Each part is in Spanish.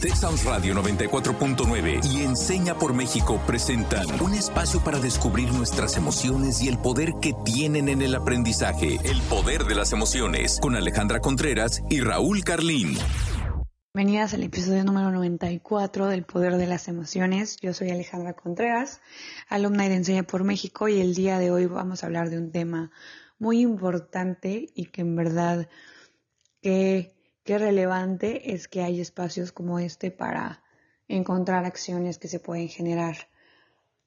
Texas Radio 94.9 y Enseña por México presentan un espacio para descubrir nuestras emociones y el poder que tienen en el aprendizaje. El poder de las emociones con Alejandra Contreras y Raúl Carlín. Bienvenidas al episodio número 94 del Poder de las Emociones. Yo soy Alejandra Contreras, alumna de Enseña por México y el día de hoy vamos a hablar de un tema muy importante y que en verdad que qué relevante es que hay espacios como este para encontrar acciones que se pueden generar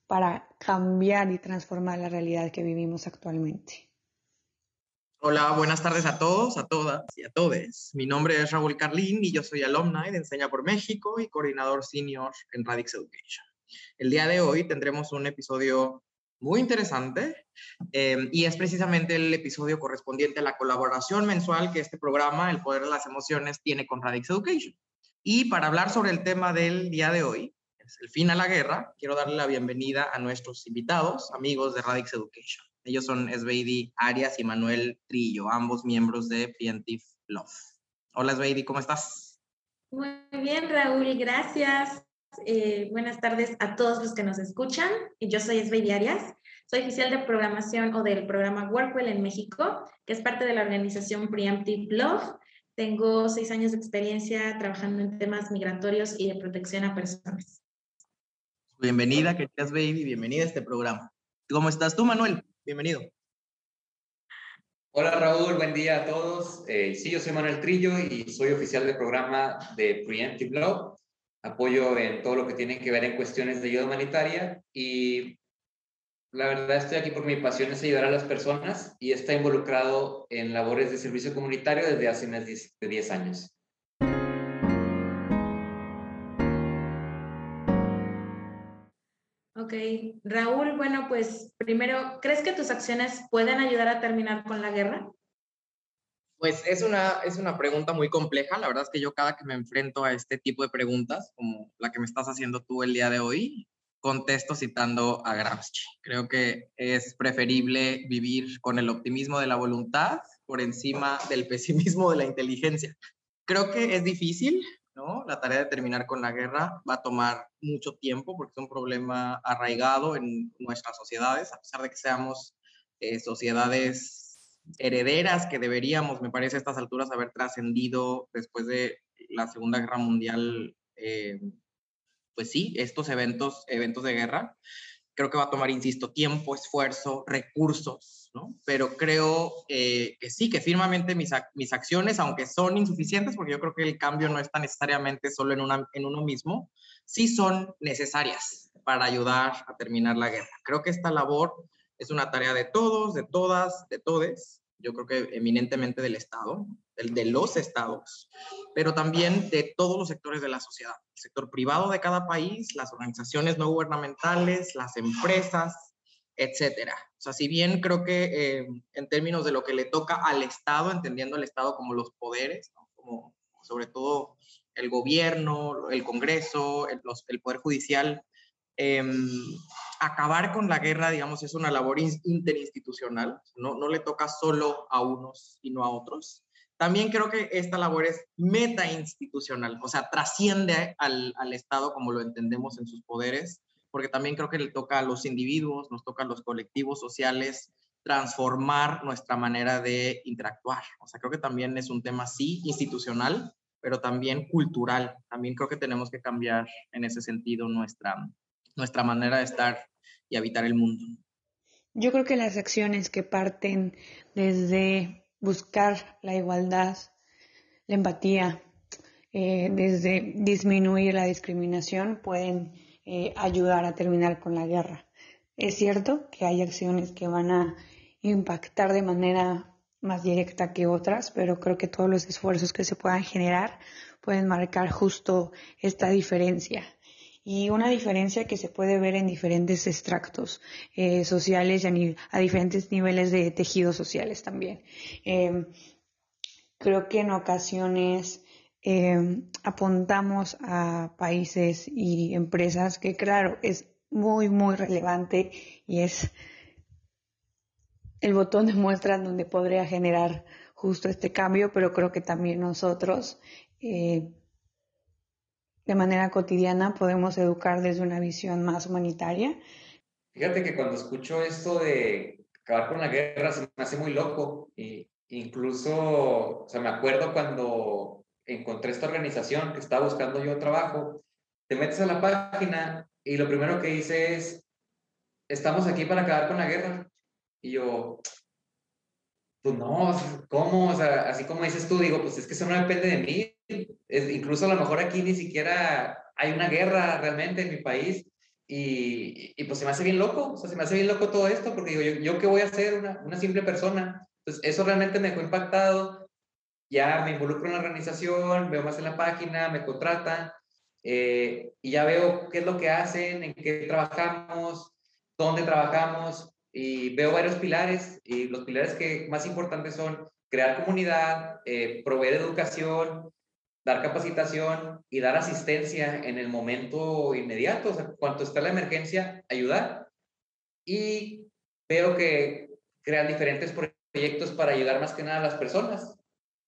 para cambiar y transformar la realidad que vivimos actualmente. Hola, buenas tardes a todos, a todas y a todes. Mi nombre es Raúl Carlín y yo soy alumni de Enseña por México y coordinador senior en Radix Education. El día de hoy tendremos un episodio muy interesante em, y es precisamente el episodio correspondiente a la colaboración mensual que este programa, El Poder de las Emociones, tiene con Radix Education. Y para hablar sobre el tema del día de hoy, es el fin a la guerra, quiero darle la bienvenida a nuestros invitados, amigos de Radix Education. Ellos son Sveidi Arias y Manuel Trillo, ambos miembros de Preemptive Love. Hola Sveidi, ¿cómo estás? Muy bien, Raúl, gracias. Eh, buenas tardes a todos los que nos escuchan. Yo soy Sveidi Arias, soy oficial de programación o del programa Workwell en México, que es parte de la organización Preemptive Love. Tengo seis años de experiencia trabajando en temas migratorios y de protección a personas. Bienvenida, queridas baby, bienvenida a este programa. ¿Cómo estás tú, Manuel? Bienvenido. Hola Raúl, buen día a todos. Eh, sí, yo soy Manuel Trillo y soy oficial de programa de Preemptive Love apoyo en todo lo que tiene que ver en cuestiones de ayuda humanitaria y la verdad estoy aquí por mi pasión es ayudar a las personas y está involucrado en labores de servicio comunitario desde hace más de 10 años. Ok, Raúl, bueno, pues primero, ¿crees que tus acciones pueden ayudar a terminar con la guerra? Pues es una, es una pregunta muy compleja. La verdad es que yo cada que me enfrento a este tipo de preguntas, como la que me estás haciendo tú el día de hoy, contesto citando a Gramsci. Creo que es preferible vivir con el optimismo de la voluntad por encima del pesimismo de la inteligencia. Creo que es difícil, ¿no? La tarea de terminar con la guerra va a tomar mucho tiempo porque es un problema arraigado en nuestras sociedades, a pesar de que seamos eh, sociedades herederas que deberíamos, me parece, a estas alturas haber trascendido después de la Segunda Guerra Mundial, eh, pues sí, estos eventos, eventos de guerra. Creo que va a tomar, insisto, tiempo, esfuerzo, recursos, ¿no? Pero creo que sí, que firmemente mis, mis acciones, aunque son insuficientes, porque yo creo que el cambio no está necesariamente solo en, una, en uno mismo, sí son necesarias para ayudar a terminar la guerra. Creo que esta labor es una tarea de todos, de todas, de todes, yo creo que eminentemente del Estado, de los estados, pero también de todos los sectores de la sociedad, el sector privado de cada país, las organizaciones no gubernamentales, las empresas, etcétera. O sea, si bien creo que eh, en términos de lo que le toca al Estado, entendiendo el Estado como los poderes, como sobre todo el gobierno, el Congreso, el, el Poder Judicial, Em, acabar con la guerra, digamos, es una labor interinstitucional, no, no le toca solo a unos y no a otros. También creo que esta labor es meta-institucional, o sea, trasciende al, al Estado como lo entendemos en sus poderes, porque también creo que le toca a los individuos, nos toca a los colectivos sociales transformar nuestra manera de interactuar. O sea, creo que también es un tema, sí, institucional, pero también cultural. También creo que tenemos que cambiar en ese sentido nuestra, nuestra manera de estar habitar el mundo. Yo creo que las acciones que parten desde buscar la igualdad, la empatía, eh, desde disminuir la discriminación, pueden eh, ayudar a terminar con la guerra. Es cierto que hay acciones que van a impactar de manera más directa que otras, pero creo que todos los esfuerzos que se puedan generar pueden marcar justo esta diferencia y una diferencia que se puede ver en diferentes extractos eh, sociales y a, diferentes niveles de tejidos sociales también. Em, creo que en ocasiones em, apuntamos a países y empresas que claro, es muy, muy relevante y es el botón de muestra donde podría generar justo este cambio, pero creo que también nosotros eh, de manera cotidiana podemos educar desde una visión más humanitaria. Fíjate que cuando escucho esto de acabar con la guerra se me hace muy loco. Y incluso, o sea, me acuerdo cuando encontré esta organización que estaba buscando yo trabajo, te metes a la página y lo primero que dice es, estamos aquí para acabar con la guerra. Y yo, pues no, ¿cómo? O sea, así como dices tú, digo, pues es que eso no depende de mí. Es, incluso a lo mejor aquí ni siquiera hay una guerra realmente en mi país. Y, y, pues se me hace bien loco, o sea, se me hace bien loco todo esto, porque digo, yo, yo qué voy a hacer, una, una simple persona. Entonces, eso realmente me dejó impactado. Ya me involucro en la organización, veo más en la página, me contratan eh, y ya veo qué es lo que hacen, en qué trabajamos, dónde trabajamos y veo varios pilares y los pilares que más importantes son crear comunidad, eh, proveer educación, dar capacitación y dar asistencia en el momento inmediato, o sea, cuando está la emergencia, ayudar. Y veo que crean diferentes proyectos para ayudar más que nada a las personas.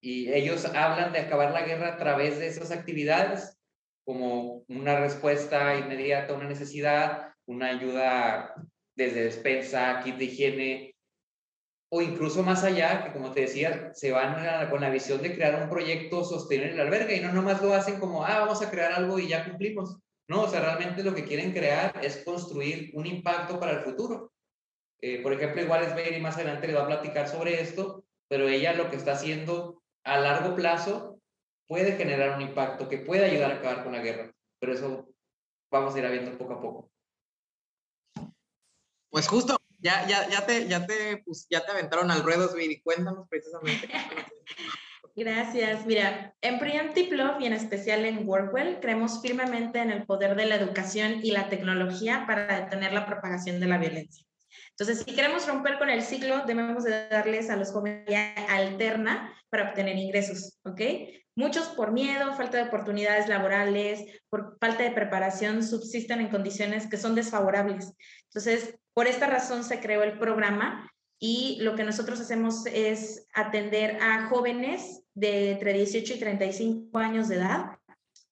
Y ellos hablan de acabar la guerra a través de esas actividades como una respuesta inmediata a una necesidad, una ayuda desde despensa, kit de higiene, o incluso más allá, que como te decía, se van con la visión de crear un proyecto sostenible en el albergue y no nomás lo hacen como, ah, vamos a crear algo y ya cumplimos. No, o sea, realmente lo que quieren crear es construir un impacto para el futuro. Eh, por ejemplo, igual es ver y más adelante le va a platicar sobre esto, pero ella lo que está haciendo a largo plazo puede generar un impacto que puede ayudar a acabar con la guerra. Pero eso vamos a ir viendo poco a poco. Pues justo, ya, ya, ya, te, ya, te, pues, ya te aventaron al ruedo, Sviri. Cuéntanos precisamente. Gracias. Mira, en Preemptive Love y en especial en Workwell, creemos firmemente en el poder de la educación y la tecnología para detener la propagación de la violencia. Entonces, si queremos romper con el ciclo, debemos de darles a los jóvenes alterna para obtener ingresos, ¿ok? Muchos por miedo, falta de oportunidades laborales, por falta de preparación, subsisten en condiciones que son desfavorables. Entonces, por esta razón se creó el programa y lo que nosotros hacemos es atender a jóvenes de entre 18 y 35 años de edad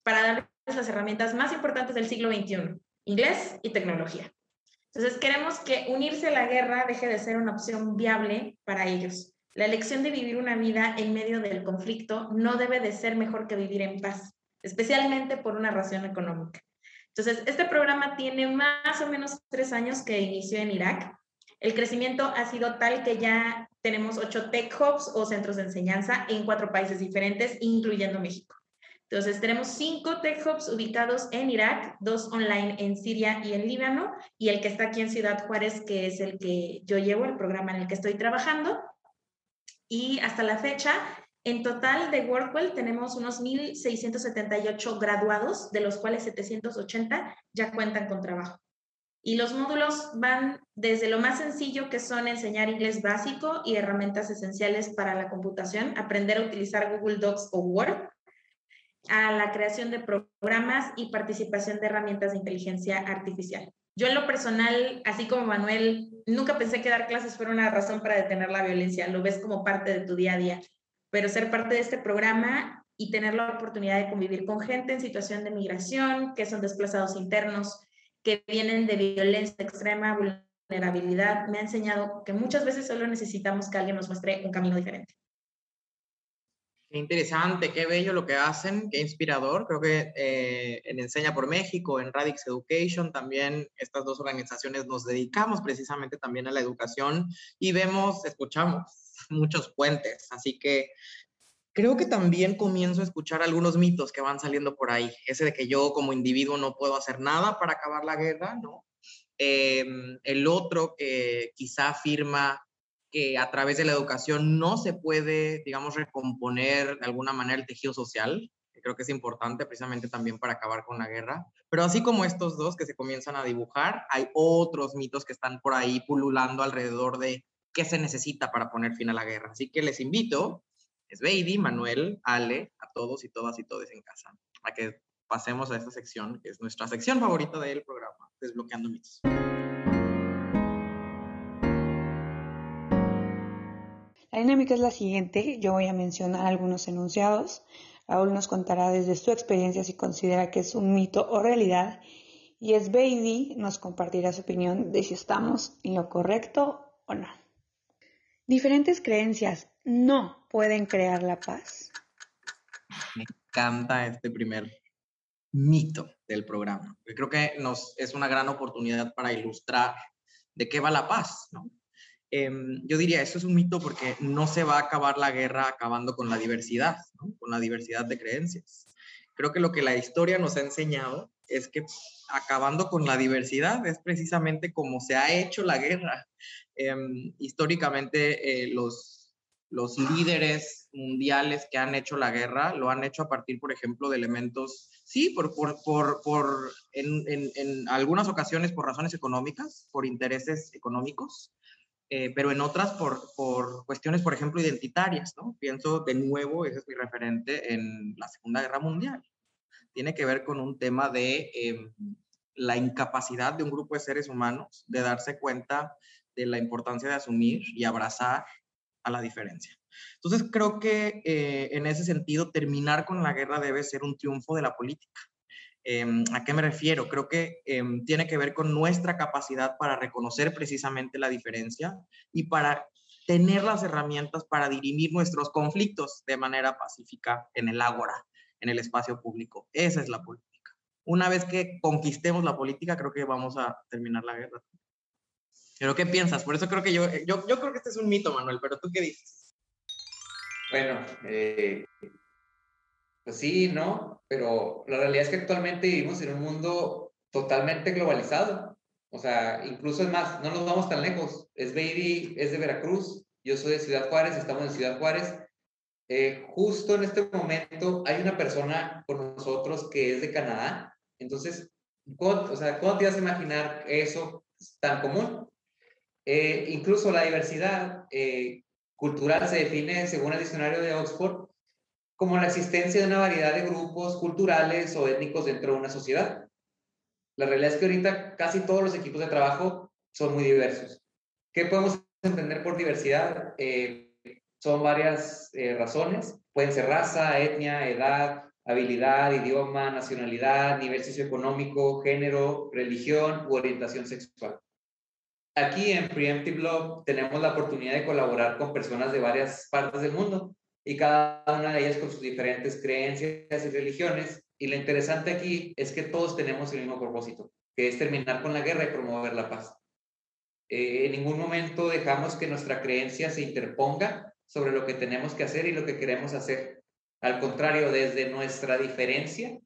para darles las herramientas más importantes del siglo XXI, inglés y tecnología. Entonces, queremos que unirse a la guerra deje de ser una opción viable para ellos. La elección de vivir una vida en medio del conflicto no debe de ser mejor que vivir en paz, especialmente por una razón económica. Entonces, este programa tiene más o menos tres años que inició en Irak. El crecimiento ha sido tal que ya tenemos ocho tech hubs o centros de enseñanza en cuatro países diferentes, incluyendo México. Entonces, tenemos cinco tech hubs ubicados en Irak, dos online en Siria y en Líbano, y el que está aquí en Ciudad Juárez, que es el que yo llevo, el programa en el que estoy trabajando. Y hasta la fecha, en total de Workwell tenemos unos 1.678 graduados, de los cuales 780 ya cuentan con trabajo. Y los módulos van desde lo más sencillo, que son enseñar inglés básico y herramientas esenciales para la computación, aprender a utilizar Google Docs o Word, a la creación de programas y participación de herramientas de inteligencia artificial. Yo en lo personal, así como Manuel, nunca pensé que dar clases fuera una razón para detener la violencia, lo ves como parte de tu día a día, pero ser parte de este programa y tener la oportunidad de convivir con gente en situación de migración, que son desplazados internos, que vienen de violencia extrema, vulnerabilidad, me ha enseñado que muchas veces solo necesitamos que alguien nos muestre un camino diferente. Qué interesante, qué bello lo que hacen, qué inspirador. Creo que eh, en Enseña por México, en Radix Education, también estas dos organizaciones nos dedicamos precisamente también a la educación y vemos, escuchamos muchos puentes. Así que creo que también comienzo a escuchar algunos mitos que van saliendo por ahí. Ese de que yo como individuo no puedo hacer nada para acabar la guerra, ¿no? Em, el otro que quizá afirma que a través de la educación no se puede, digamos, recomponer de alguna manera el tejido social, que creo que es importante precisamente también para acabar con la guerra. Pero así como estos dos que se comienzan a dibujar, hay otros mitos que están por ahí pululando alrededor de qué se necesita para poner fin a la guerra. Así que les invito, es Baby, Manuel, Ale, a todos y todas y todos en casa, a que pasemos a esta sección, que es nuestra sección favorita del programa, Desbloqueando Mitos. La dinámica es la siguiente, yo voy a mencionar algunos enunciados, Raúl nos contará desde su experiencia si considera que es un mito o realidad. Y es Baby nos compartirá su opinión de si estamos en lo correcto o no. Diferentes creencias no pueden crear la paz. Me encanta este primer mito del programa. creo que nos es una gran oportunidad para ilustrar de qué va la paz, ¿no? Em, yo diría, eso es un mito porque no se va a acabar la guerra acabando con la diversidad, con la diversidad de creencias. Creo que lo que la historia nos ha enseñado es que acabando con la diversidad es precisamente como se ha hecho la guerra. Em, históricamente, eh, los, los líderes mundiales que han hecho la guerra lo han hecho a partir, por ejemplo, de elementos, sí, por, por, por, por en, en, en, algunas ocasiones por razones económicas, por intereses económicos, eh, pero en otras por, por, cuestiones, por ejemplo, identitarias, ¿no? Pienso de nuevo, ese es mi referente, en la Segunda Guerra Mundial. Tiene que ver con un tema de eh, la incapacidad de un grupo de seres humanos de darse cuenta de la importancia de asumir y abrazar a la diferencia. Entonces, creo que eh, en ese sentido, terminar con la guerra debe ser un triunfo de la política. Em, ¿A qué me refiero? Creo que em, tiene que ver con nuestra capacidad para reconocer precisamente la diferencia y para tener las herramientas para dirimir nuestros conflictos de manera pacífica en el ágora, en el espacio público. Esa es la política. Una vez que conquistemos la política, creo que vamos a terminar la guerra. ¿Pero qué piensas? Por eso creo que yo, yo, yo creo que este es un mito, Manuel, pero tú qué dices? Bueno, eh, pues sí, ¿no? Pero la realidad es que actualmente vivimos en un mundo totalmente globalizado. O sea, incluso es más, no nos vamos tan lejos. Es Baby, es de Veracruz, yo soy de Ciudad Juárez, estamos en Ciudad Juárez. Eh, justo en este momento hay una persona con nosotros que es de Canadá. Entonces, ¿cómo, o sea, ¿cómo te vas a imaginar eso tan común? Eh, incluso la diversidad eh, cultural se define, según el diccionario de Oxford, como la existencia de una variedad de grupos culturales o étnicos dentro de una sociedad. La realidad es que ahorita casi todos los equipos de trabajo son muy diversos. ¿Qué podemos entender por diversidad? Eh, son varias razones. Pueden ser raza, etnia, edad, habilidad, idioma, nacionalidad, nivel socioeconómico, género, religión u orientación sexual. Aquí en Preemptive Love tenemos la oportunidad de colaborar con personas de varias partes del mundo y cada una de ellas con sus diferentes creencias y religiones. Y lo interesante aquí es que todos tenemos el mismo propósito, que es terminar con la guerra y promover la paz. Eh, en ningún momento dejamos que nuestra creencia se interponga sobre lo que tenemos que hacer y lo que queremos hacer. Al contrario, desde nuestra diferencia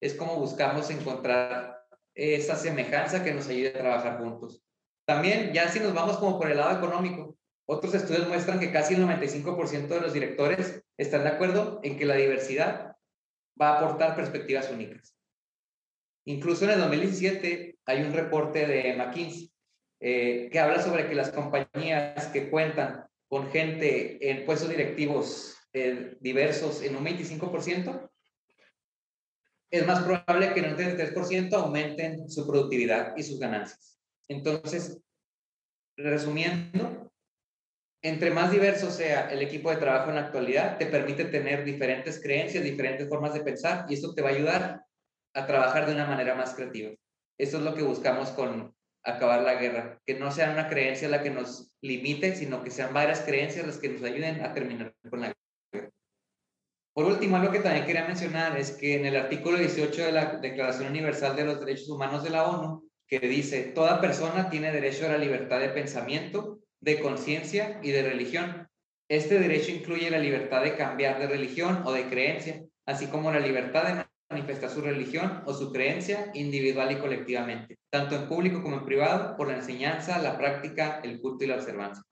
es como buscamos encontrar esa semejanza que nos ayude a trabajar juntos. También, ya si nos vamos como por el lado económico, otros estudios muestran que casi el 95% de los directores están de acuerdo en que la diversidad va a aportar perspectivas únicas. Incluso en el 2017 hay un reporte de McKinsey eh, que habla sobre que las compañías que cuentan con gente en puestos directivos eh, diversos en un 25%, es más probable que en un 33% aumenten su productividad y sus ganancias. Entonces, resumiendo, entre más diverso sea el equipo de trabajo en la actualidad, te permite tener diferentes creencias, diferentes formas de pensar y eso te va a ayudar a trabajar de una manera más creativa. Eso es lo que buscamos con acabar la guerra, que no sea una creencia la que nos limite, sino que sean varias creencias las que nos ayuden a terminar con la guerra. Por último, algo que también quería mencionar es que en el artículo 18 de la Declaración Universal de los Derechos Humanos de la ONU, que dice, toda persona tiene derecho a la libertad de pensamiento, de conciencia y de religión. Este derecho incluye la libertad de cambiar de religión o de creencia, así como la libertad de manifestar su religión o su creencia individual y colectivamente, tanto en público como en privado, por la enseñanza, la práctica, el culto y la observancia.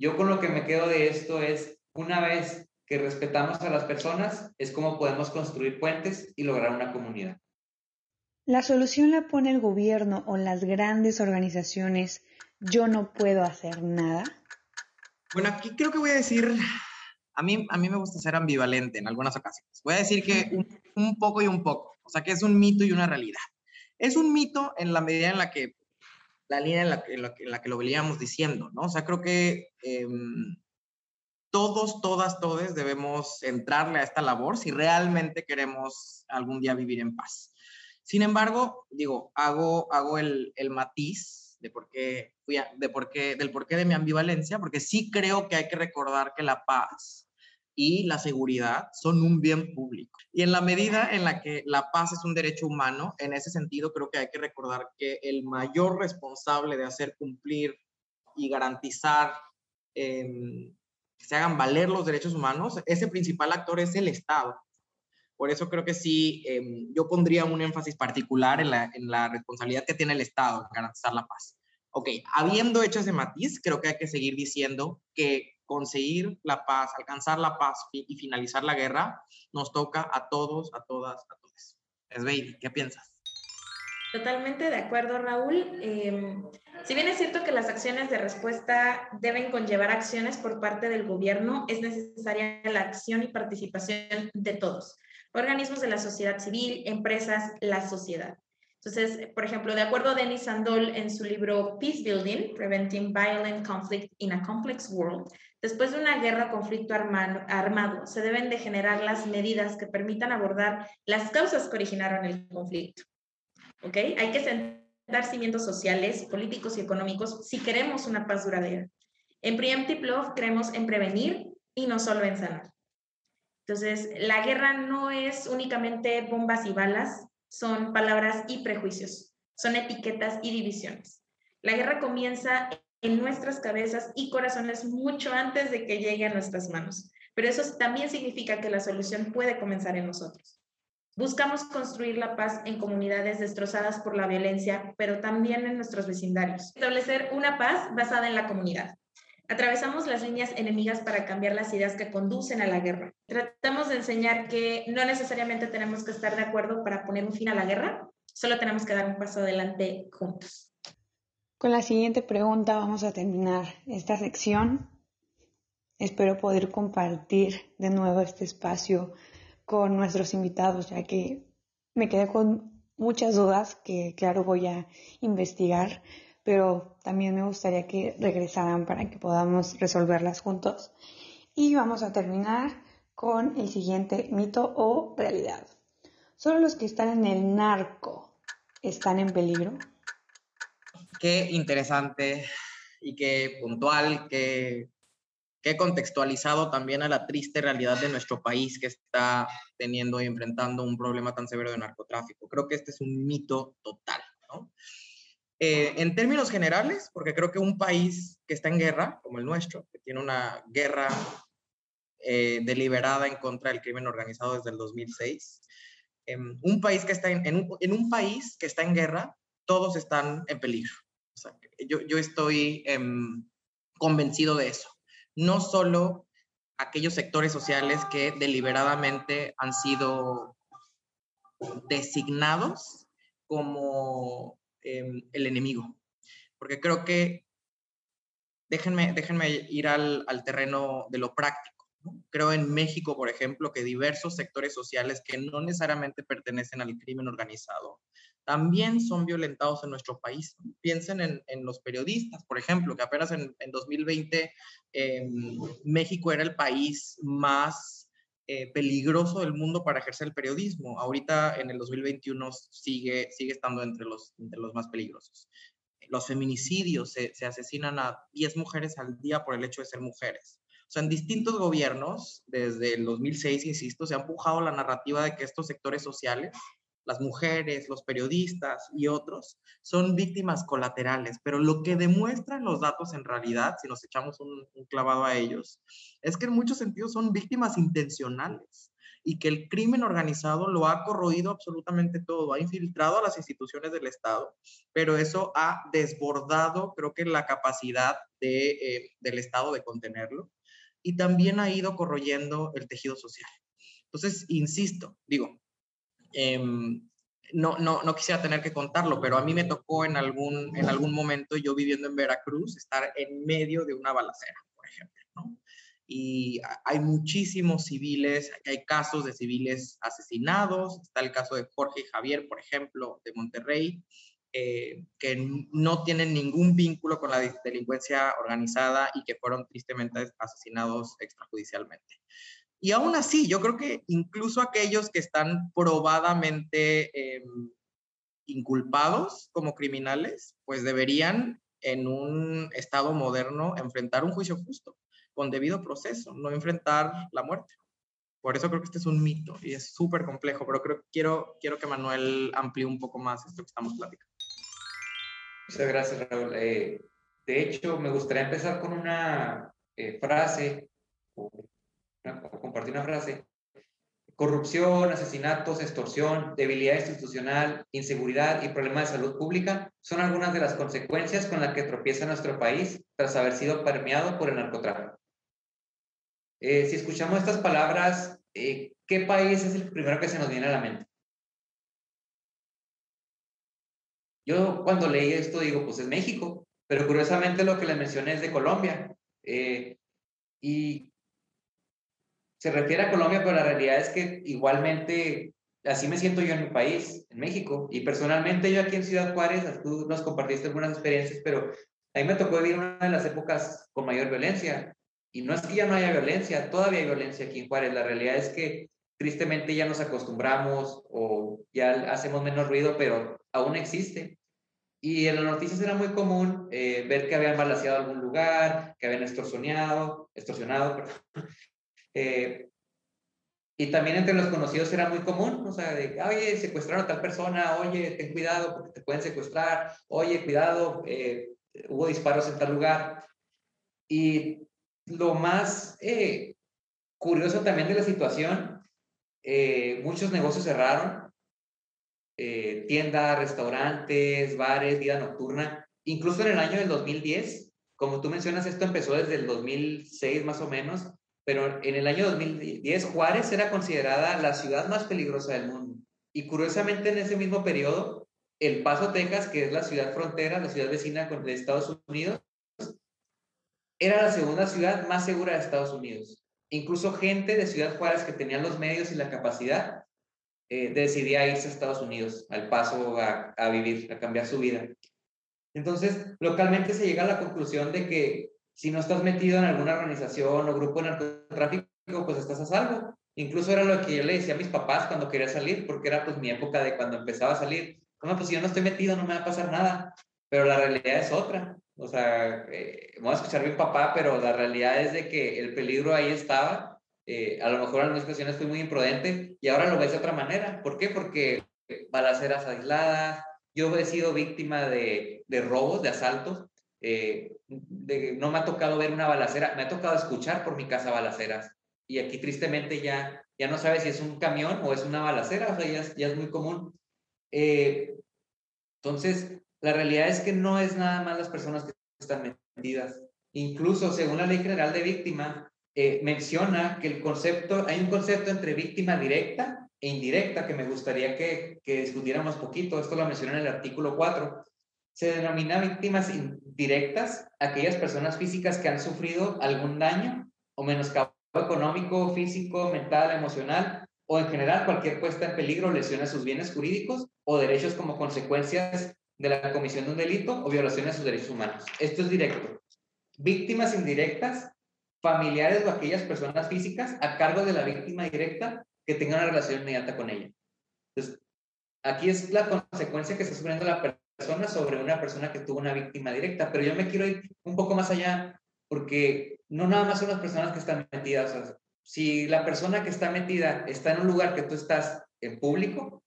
Yo con lo que me quedo de esto es, una vez que respetamos a las personas, es como podemos construir puentes y lograr una comunidad. La solución la pone el gobierno o las grandes organizaciones yo no puedo hacer nada? Bueno, aquí creo que voy a decir, a mí, a mí me gusta ser ambivalente en algunas ocasiones. Voy a decir que un, poco y un poco, o sea que es un mito y una realidad. Es un mito en la medida en la que, la línea en la, que, en la que lo veníamos diciendo, ¿no? O sea, creo que em, todos, todas, todos debemos entrarle a esta labor si realmente queremos algún día vivir en paz. Sin embargo, digo, hago, el matiz de por qué fui de por qué, del porqué de mi ambivalencia, porque sí creo que hay que recordar que la paz y la seguridad son un bien público. Y en la medida en la que la paz es un derecho humano, en ese sentido creo que hay que recordar que el mayor responsable de hacer cumplir y garantizar em, que se hagan valer los derechos humanos, ese principal actor es el Estado. Por eso creo que sí, em, yo pondría un énfasis particular en la, en la responsabilidad que tiene el Estado en garantizar la paz. Ok, habiendo hecho ese matiz, creo que hay que seguir diciendo que conseguir la paz, alcanzar la paz y finalizar la guerra, nos toca a todos, a todas, a todos. Baby, ¿qué piensas? Totalmente de acuerdo, Raúl. Em, si bien es cierto que las acciones de respuesta deben conllevar acciones por parte del gobierno, es necesaria la acción y participación de todos, organismos de la sociedad civil, empresas, la sociedad. Entonces, por ejemplo, de acuerdo a Denis Sandol en su libro Peace Building, Preventing Violent Conflict in a Complex World, después de una guerra o conflicto armado, se deben de generar las medidas que permitan abordar las causas que originaron el conflicto. ¿Ok? Hay que sentar cimientos sociales, políticos y económicos si queremos una paz duradera. En Preemptive Love creemos en prevenir y no solo en sanar. Entonces, la guerra no es únicamente bombas y balas, son palabras y prejuicios, son etiquetas y divisiones. La guerra comienza en nuestras cabezas y corazones mucho antes de que llegue a nuestras manos, pero eso también significa que la solución puede comenzar en nosotros. Buscamos construir la paz en comunidades destrozadas por la violencia, pero también en nuestros vecindarios. Establecer una paz basada en la comunidad. Atravesamos las líneas enemigas para cambiar las ideas que conducen a la guerra. Tratamos de enseñar que no necesariamente tenemos que estar de acuerdo para poner un fin a la guerra, solo tenemos que dar un paso adelante juntos. Con la siguiente pregunta vamos a terminar esta sección. Espero poder compartir de nuevo este espacio con nuestros invitados, ya que me quedé con muchas dudas que claro voy a investigar pero también me gustaría que regresaran para que podamos resolverlas juntos. Y vamos a terminar con el siguiente mito o realidad. ¿Solo los que están en el narco están en peligro? Qué interesante y qué puntual, qué, qué contextualizado también a la triste realidad de nuestro país que está teniendo y enfrentando un problema tan severo de narcotráfico. Creo que este es un mito total, ¿no? Eh, en términos generales, porque creo que un país que está en guerra, como el nuestro, que tiene una guerra eh, deliberada en contra del crimen organizado desde el 2006, em, un país que está en, un, país que está en guerra, todos están en peligro. yo, yo, estoy em, convencido de eso. No solo aquellos sectores sociales que deliberadamente han sido designados como Em, el enemigo. Porque creo que, déjenme, déjenme ir al, terreno de lo práctico. Creo en México, por ejemplo, que diversos sectores sociales que no necesariamente pertenecen al crimen organizado también son violentados en nuestro país. Piensen en, los periodistas, por ejemplo, que apenas en, 2020 em, México era el país más eh, peligroso del mundo para ejercer el periodismo. Ahorita en el 2021 sigue, sigue estando entre los, entre los más peligrosos. Los feminicidios, se, se asesinan a 10 mujeres al día por el hecho de ser mujeres. O sea, en distintos gobiernos, desde el 2006, insisto, se ha empujado la narrativa de que estos sectores sociales las mujeres, los periodistas y otros son víctimas colaterales, pero lo que demuestran los datos en realidad, si nos echamos un, clavado a ellos, es que en muchos sentidos son víctimas intencionales y que el crimen organizado lo ha corroído absolutamente todo, ha infiltrado a las instituciones del Estado, pero eso ha desbordado, creo que, la capacidad de, eh, del Estado de contenerlo y también ha ido corroyendo el tejido social. Entonces, insisto, digo, Em, no, no, no, quisiera tener que contarlo, pero a mí me tocó en algún, en algún momento, yo viviendo en Veracruz, estar en medio de una balacera, por ejemplo, ¿no? Y hay muchísimos civiles, hay casos de civiles asesinados, está el caso de Jorge Javier, por ejemplo, de Monterrey, eh, que no tienen ningún vínculo con la delincuencia organizada y que fueron tristemente asesinados extrajudicialmente. Y aún así, yo creo que incluso aquellos que están probadamente em, inculpados como criminales, pues deberían en un Estado moderno enfrentar un juicio justo, con debido proceso, no enfrentar la muerte. Por eso creo que este es un mito y es súper complejo, pero creo, quiero, quiero que Manuel amplíe un poco más esto que estamos platicando. Muchas gracias, Raúl. Eh, de hecho, me gustaría empezar con una eh, frase, compartir una frase. Corrupción, asesinatos, extorsión, debilidad institucional, inseguridad y problemas de salud pública son algunas de las consecuencias con las que tropieza nuestro país tras haber sido permeado por el narcotráfico. Eh, si escuchamos estas palabras, ¿qué país es el primero que se nos viene a la mente? Yo cuando leí esto digo, pues es México, pero curiosamente lo que le mencioné es de Colombia. Eh, y se refiere a Colombia, pero la realidad es que igualmente así me siento yo en mi país, en México. Y personalmente yo aquí en Ciudad Juárez, tú nos compartiste algunas experiencias, pero a mí me tocó vivir una de las épocas con mayor violencia. Y no es que ya no haya violencia, todavía hay violencia aquí en Juárez. La realidad es que tristemente ya nos acostumbramos o ya hacemos menos ruido, pero aún existe. Y en las noticias era muy común eh, ver que habían balaseado algún lugar, que habían extorsionado, extorsionado, eh, y también entre los conocidos era muy común, o sea, de, oye, secuestraron a tal persona, oye, ten cuidado porque te pueden secuestrar, oye, cuidado, eh, hubo disparos en tal lugar. Y lo más curioso también de la situación, muchos negocios cerraron, eh, tiendas, restaurantes, bares, vida nocturna. Incluso en el año del 2010, como tú mencionas, esto empezó desde el 2006 más o menos, pero en el año 2010 Juárez era considerada la ciudad más peligrosa del mundo. Y curiosamente en ese mismo periodo, El Paso, Texas, que es la ciudad frontera, la ciudad vecina de Estados Unidos, era la segunda ciudad más segura de Estados Unidos. Incluso gente de Ciudad Juárez que tenían los medios y la capacidad eh, decidía irse a Estados Unidos, al paso a, vivir, a cambiar su vida. Entonces, localmente se llega a la conclusión de que si no estás metido en alguna organización o grupo de narcotráfico, pues estás a salvo. Incluso era lo que yo le decía a mis papás cuando quería salir, porque era pues mi época de cuando empezaba a salir. No, pues si yo no estoy metido no me va a pasar nada. Pero la realidad es otra. O sea, eh, a escuchar a mi papá, pero la realidad es de que el peligro ahí estaba eh, a lo mejor en algunas ocasiones fui muy imprudente y ahora lo ves de otra manera. ¿Por qué? Porque balaceras aisladas, yo he sido víctima de, de robos, de asaltos. Eh, de, no me ha tocado ver una balacera, me ha tocado escuchar por mi casa balaceras. Y aquí tristemente ya, ya no sabes si es un camión o es una balacera, o sea, ya, ya es muy común. Eh, entonces, la realidad es que no es nada más las personas que están metidas. Incluso según la Ley General de Víctima, eh, menciona que el concepto, hay un concepto entre víctima directa e indirecta que me gustaría que, que discutiéramos poquito. Esto lo menciona en el artículo 4. Se denomina víctimas indirectas aquellas personas físicas que han sufrido algún daño o menoscabo económico, físico, mental, emocional o en general cualquier puesta en peligro lesiona sus bienes jurídicos o derechos como consecuencias de la comisión de un delito o violación a sus derechos humanos. Esto es directo. Víctimas indirectas familiares o aquellas personas físicas a cargo de la víctima directa que tengan una relación inmediata con ella. Entonces, aquí es la consecuencia que está sufriendo la persona sobre una persona que tuvo una víctima directa, pero yo me quiero ir un poco más allá porque no nada más son las personas que están metidas. si la persona que está metida está en un lugar que tú estás en público,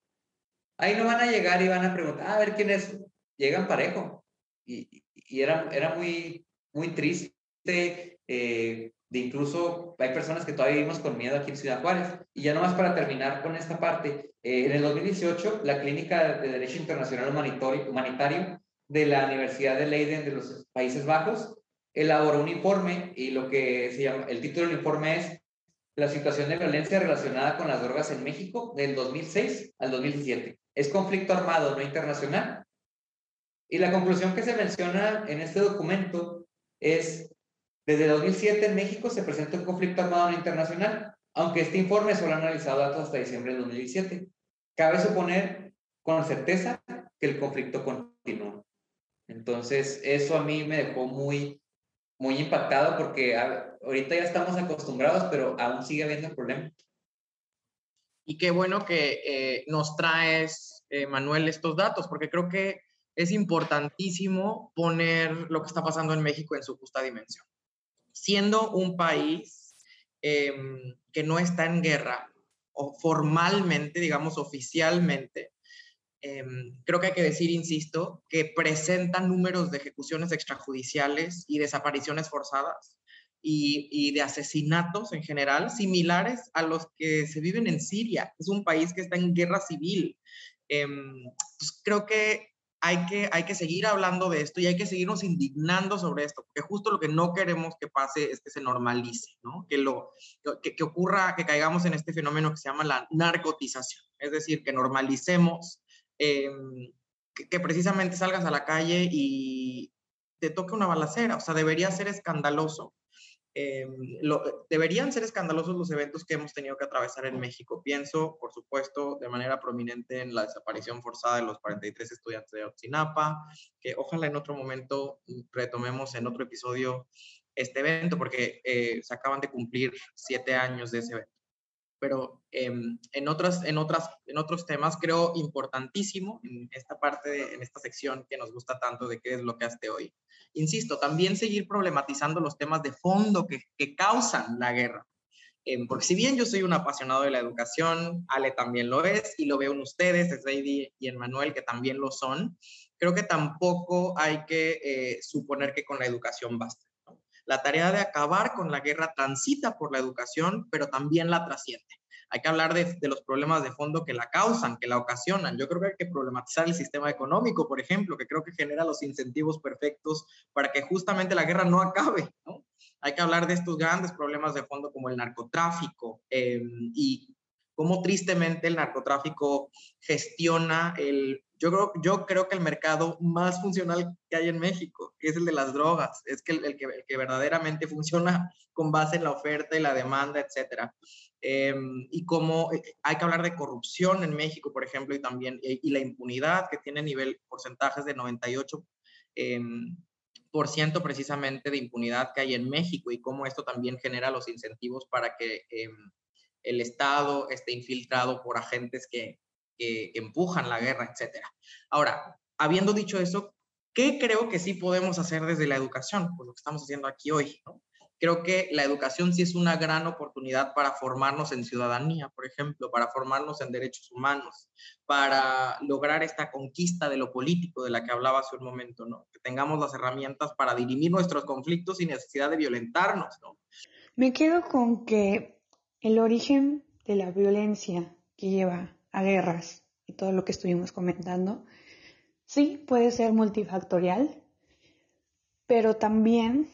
ahí no van a llegar y van a preguntar, ah, a ver quién es. Llegan parejo. Y, y era, era muy, muy triste eh, de incluso hay personas que todavía vivimos con miedo aquí en Ciudad Juárez. Y ya nomás para terminar con esta parte, eh, en el 2018 la Clínica de Derecho Internacional Humanitario de la Universidad de Leiden de los Países Bajos elaboró un informe y lo que se llama, el título del informe es La situación de violencia relacionada con las drogas en México del 2006 al 2017. Es conflicto armado no internacional. Y la conclusión que se menciona en este documento es desde 2007 en México se presenta un conflicto armado internacional, aunque este informe solo ha analizado datos hasta diciembre de 2017. Cabe suponer con certeza que el conflicto continúa. Entonces, eso a mí me dejó muy, muy impactado porque ahorita ya estamos acostumbrados, pero aún sigue habiendo el problema. Y qué bueno que eh, nos traes, eh, Manuel, estos datos, porque creo que es importantísimo poner lo que está pasando en México en su justa dimensión. Siendo un país em, que no está en guerra, o formalmente, digamos, oficialmente, em, creo que hay que decir, insisto, que presenta números de ejecuciones extrajudiciales y desapariciones forzadas y, de asesinatos en general similares a los que se viven en Siria. Es un país que está en guerra civil. Em, pues creo que hay, que hay que seguir hablando de esto y hay que seguirnos indignando sobre esto, porque justo lo que no queremos que pase es que se normalice, ¿no? que, lo, que, ocurra, que caigamos en este fenómeno que se llama la narcotización, es decir, que normalicemos em, que, que precisamente salgas a la calle y te toque una balacera, o sea, debería ser escandaloso eh, lo, deberían ser escandalosos los eventos que hemos tenido que atravesar en México. Pienso, por supuesto, de manera prominente en la desaparición forzada de los 43 estudiantes de Otsinapa, que ojalá en otro momento retomemos en otro episodio este evento, porque eh, se acaban de cumplir siete años de ese evento. Pero em, en, otras, en, otras, en otros temas creo importantísimo en esta parte, en esta sección que nos gusta tanto de qué es lo que hace hoy, insisto, también seguir problematizando los temas de fondo que, que causan la guerra. Eh, porque si bien yo soy un apasionado de la educación, Ale también lo es, y lo veo en ustedes, Sveidi y en Manuel, que también lo son, creo que tampoco hay que eh, suponer que con la educación basta. La tarea de acabar con la guerra transita por la educación, pero también la trasciende hay que hablar de, los problemas de fondo que la causan, que la ocasionan. Yo creo que hay que problematizar el sistema económico, por ejemplo, que creo que genera los incentivos perfectos para que justamente la guerra no acabe. Hay que hablar de estos grandes problemas de fondo como el narcotráfico em, y cómo tristemente el narcotráfico gestiona el... Yo creo, yo creo que el mercado más funcional que hay en México, es el de las drogas, es que el, que, el que verdaderamente funciona con base en la oferta y la demanda, etcétera. Em, y cómo eh, hay que hablar de corrupción en México, por ejemplo, y también y, la impunidad que tiene nivel porcentajes de 98 em, por ciento precisamente de impunidad que hay en México y cómo esto también genera los incentivos para que em, el Estado esté infiltrado por agentes que, que, que empujan la guerra, etcétera. Ahora, habiendo dicho eso, ¿qué creo que sí podemos hacer desde la educación? Pues lo que estamos haciendo aquí hoy, ¿no? creo que la educación sí es una gran oportunidad para formarnos en ciudadanía, por ejemplo, para formarnos en derechos humanos, para lograr esta conquista de lo político de la que hablaba hace un momento, ¿no? Que tengamos las herramientas para dirimir nuestros conflictos sin necesidad de violentarnos, ¿no? Me quedo con que el origen de la violencia que lleva a guerras y todo lo que estuvimos comentando, sí puede ser multifactorial, pero también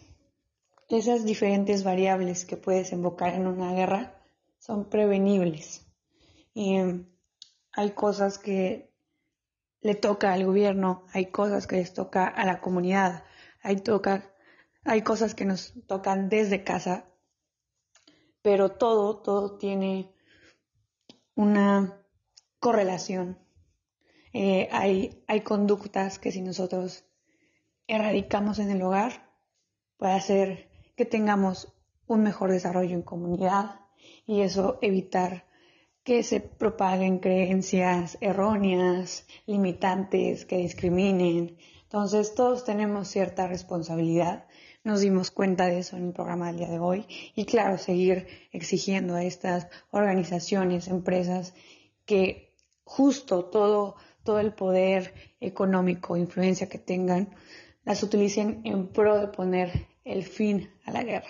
esas diferentes variables que puedes invocar en una guerra son prevenibles. Y hay cosas que le toca al gobierno, hay cosas que les toca a la comunidad, hay, toca, hay cosas que nos tocan desde casa, pero todo, todo tiene una correlación. Eh, hay, hay conductas que si nosotros erradicamos en el hogar, puede hacer que tengamos un mejor desarrollo en comunidad y eso evitar que se propaguen creencias erróneas, limitantes, que discriminen. Entonces todos tenemos cierta responsabilidad. Nos dimos cuenta de eso en el programa del día de hoy y claro, seguir exigiendo a estas organizaciones, empresas que justo todo, todo el poder económico, influencia que tengan, las utilicen en pro de poner el fin a la guerra.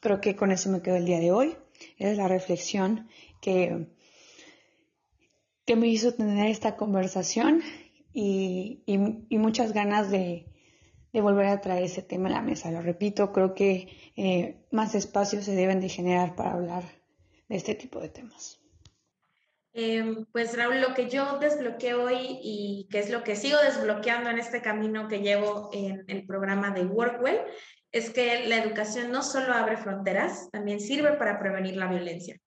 Creo que con eso me quedo el día de hoy. Es la reflexión que, que me hizo tener esta conversación y, muchas ganas de, volver a traer ese tema a la mesa. Lo repito, creo que eh, más espacios se deben de generar para hablar de este tipo de temas. Em, pues Raúl, lo que yo desbloqueé hoy y que es lo que sigo desbloqueando en este camino que llevo en el programa de Workwell es que la educación no solo abre fronteras, también sirve para prevenir la violencia,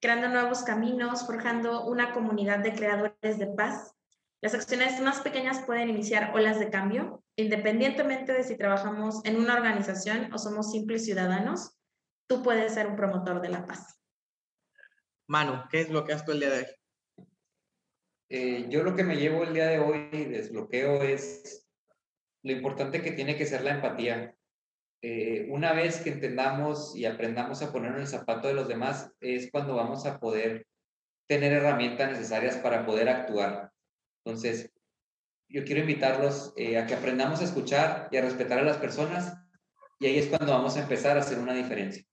creando nuevos caminos, forjando una comunidad de creadores de paz Las acciones más pequeñas pueden iniciar olas de cambio, independientemente de si trabajamos en una organización o somos simples ciudadanos, tú puedes ser un promotor de la paz. Manu, ¿qué es lo que has tú el día de hoy? Eh, yo lo que me llevo el día de hoy, desbloqueo, es lo importante que tiene que ser la empatía. Eh, una vez que entendamos y aprendamos a poner en el zapato de los demás, es cuando vamos a poder tener herramientas necesarias para poder actuar. Entonces, yo quiero invitarlos eh, a que aprendamos a escuchar y a respetar a las personas y ahí es cuando vamos a empezar a hacer una diferencia.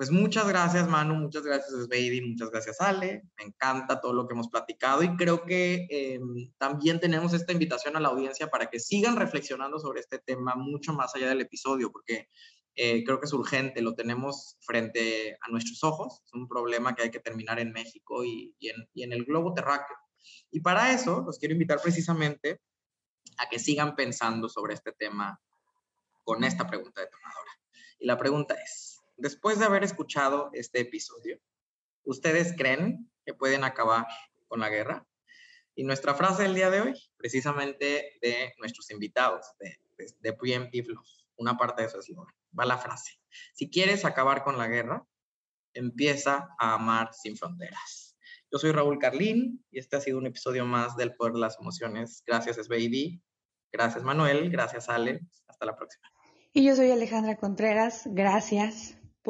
Pues muchas gracias Manu, muchas gracias Baby, muchas gracias Ale, me encanta todo lo que hemos platicado y creo que em, también tenemos esta invitación a la audiencia para que sigan reflexionando sobre este tema mucho más allá del episodio, porque eh, creo que es urgente, lo tenemos frente a nuestros ojos, es un problema que hay que terminar en México y, en, el globo terráqueo. Y para eso los quiero invitar precisamente a que sigan pensando sobre este tema con esta pregunta detonadora. Y la pregunta es, después de haber escuchado este episodio, ¿ustedes creen que pueden acabar con la guerra? Y nuestra frase del día de hoy, precisamente de nuestros invitados, de, de, de una parte de su eslogan, va la frase. Si quieres acabar con la guerra, empieza a amar sin fronteras. Yo soy Raúl Carlín y este ha sido un episodio más del Poder de las Emociones. Gracias, Baby. Gracias, Manuel. Gracias, Ale. Hasta la próxima. Y yo soy Alejandra Contreras. Gracias